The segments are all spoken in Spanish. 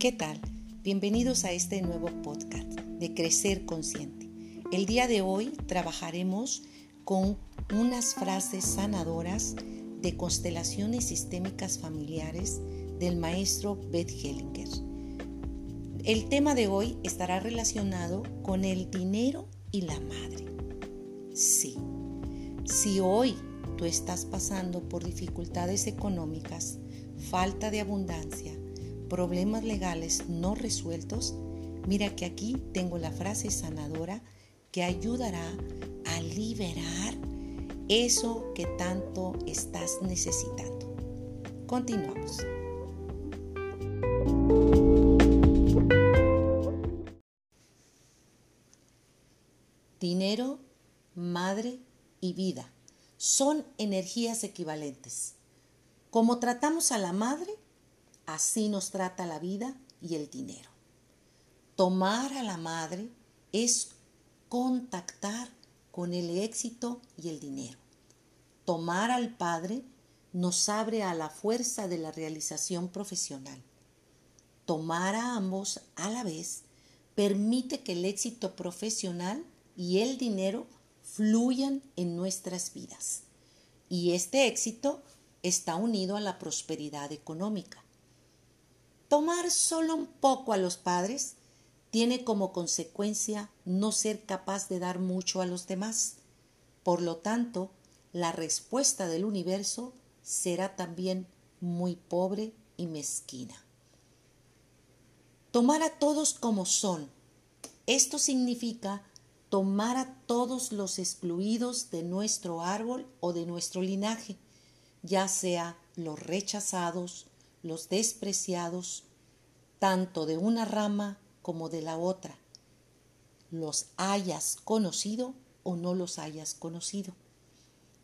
¿Qué tal? Bienvenidos a este nuevo podcast de Crecer Consciente. El día de hoy trabajaremos con unas frases sanadoras de constelaciones sistémicas familiares del maestro Beth Hellinger. El tema de hoy estará relacionado con el dinero y la madre. Sí, si hoy tú estás pasando por dificultades económicas, falta de abundancia, problemas legales no resueltos, mira que aquí tengo la frase sanadora que ayudará a liberar eso que tanto estás necesitando. Continuamos. Dinero, madre y vida son energías equivalentes. Como tratamos a la madre, así nos trata la vida y el dinero. Tomar a la madre es contactar con el éxito y el dinero. Tomar al padre nos abre a la fuerza de la realización profesional. Tomar a ambos a la vez permite que el éxito profesional y el dinero fluyan en nuestras vidas. Y este éxito está unido a la prosperidad económica. Tomar solo un poco a los padres tiene como consecuencia no ser capaz de dar mucho a los demás. Por lo tanto, la respuesta del universo será también muy pobre y mezquina. Tomar a todos como son. Esto significa tomar a todos los excluidos de nuestro árbol o de nuestro linaje, ya sea los rechazados, los despreciados, tanto de una rama como de la otra, los hayas conocido o no los hayas conocido.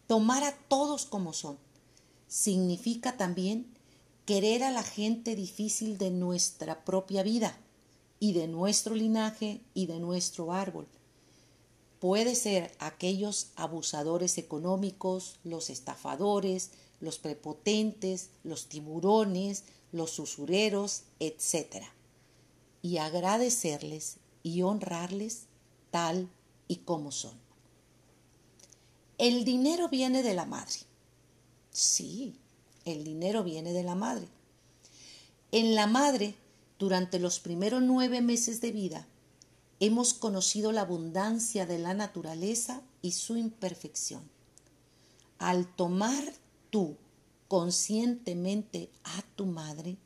Tomar a todos como son significa también querer a la gente difícil de nuestra propia vida y de nuestro linaje y de nuestro árbol puede ser aquellos abusadores económicos, los estafadores, los prepotentes, los tiburones, los usureros, etc. Y agradecerles y honrarles tal y como son. El dinero viene de la madre. Sí, el dinero viene de la madre. En la madre, durante los primeros nueve meses de vida, hemos conocido la abundancia de la naturaleza y su imperfección. Al tomar tú conscientemente a tu madre,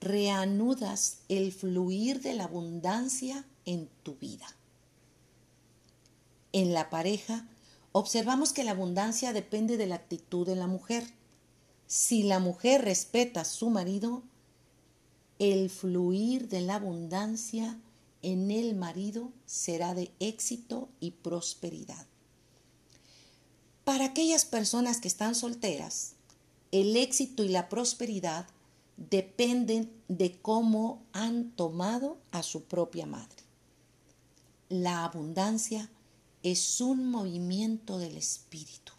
reanudas el fluir de la abundancia en tu vida. En la pareja, observamos que la abundancia depende de la actitud de la mujer. Si la mujer respeta a su marido, el fluir de la abundancia en el marido será de éxito y prosperidad. Para aquellas personas que están solteras, el éxito y la prosperidad dependen de cómo han tomado a su propia madre. La abundancia es un movimiento del espíritu.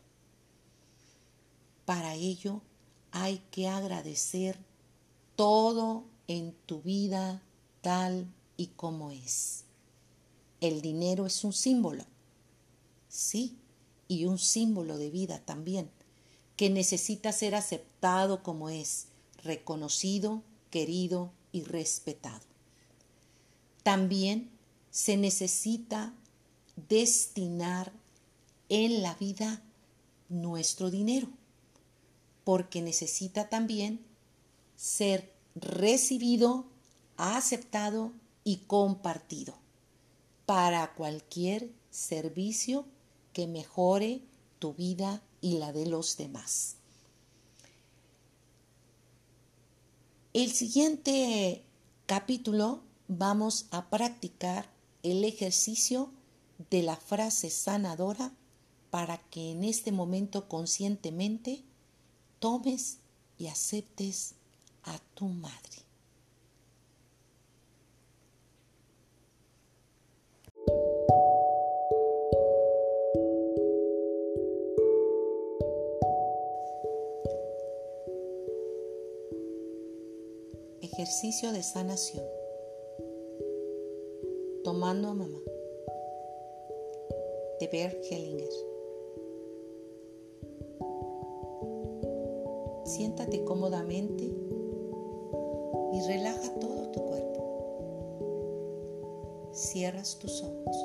Para ello hay que agradecer todo en tu vida tal y cómo es. El dinero es un símbolo, sí, y un símbolo de vida también, que necesita ser aceptado como es, reconocido, querido y respetado. También se necesita destinar en la vida nuestro dinero, porque necesita también ser recibido, aceptado y compartido para cualquier servicio que mejore tu vida y la de los demás. El siguiente capítulo vamos a practicar el ejercicio de la frase sanadora para que en este momento conscientemente tomes y aceptes a tu madre. Ejercicio de sanación. Tomando a mamá. De Bert Hellinger. Siéntate cómodamente y relaja todo tu cuerpo. Cierras tus ojos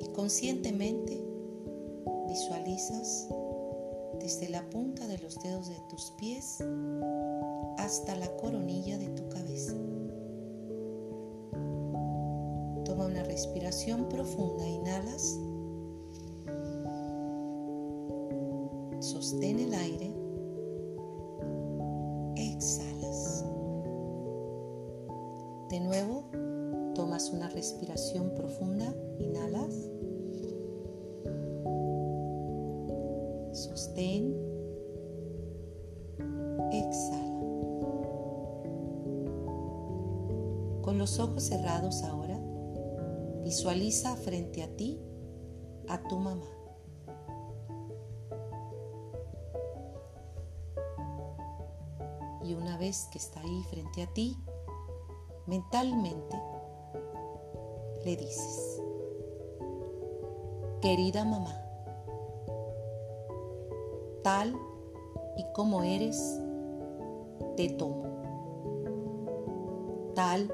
y conscientemente visualizas desde la punta de los dedos de tus pies hasta la coronilla de tu cabeza. Toma una respiración profunda, inhalas, sostén el aire, exhalas. De nuevo, tomas una respiración profunda, inhalas. Sostén. Los ojos cerrados ahora, visualiza frente a ti a tu mamá. Y una vez que está ahí frente a ti, mentalmente le dices, querida mamá, tal y como eres, te tomo. Tal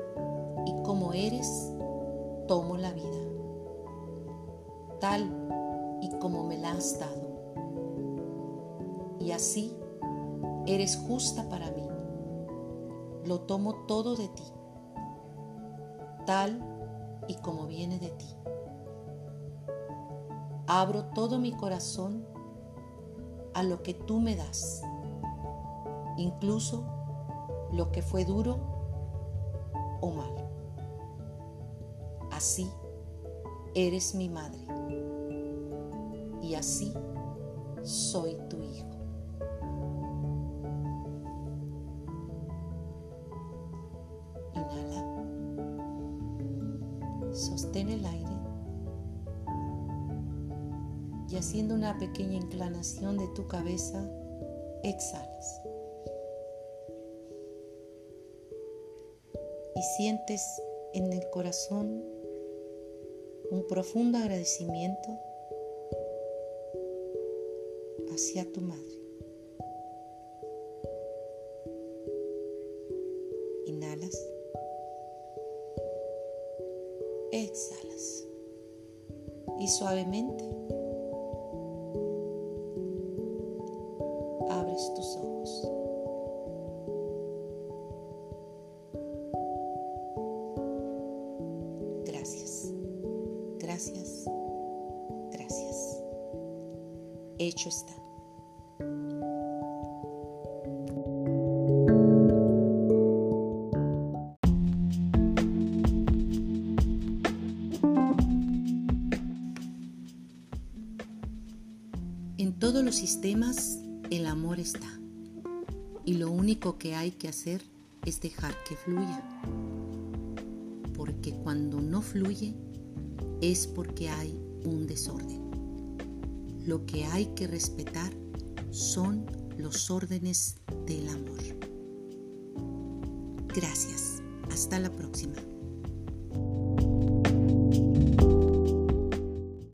como eres, tomo la vida. Tal y como me la has dado. Y así eres justa para mí. Lo tomo todo de ti. Tal y como viene de ti. Abro todo mi corazón a lo que tú me das, incluso lo que fue duro o malo. Así eres mi madre y así soy tu hijo. Inhala. Sostén el aire y haciendo una pequeña inclinación de tu cabeza, exhalas. Y sientes en el corazón un profundo agradecimiento hacia tu madre. Inhalas. Exhalas. Y suavemente Hecho está. En todos los sistemas el amor está. Y lo único que hay que hacer es dejar que fluya. Porque cuando no fluye es porque hay un desorden. Lo que hay que respetar son los órdenes del amor. Gracias. Hasta la próxima.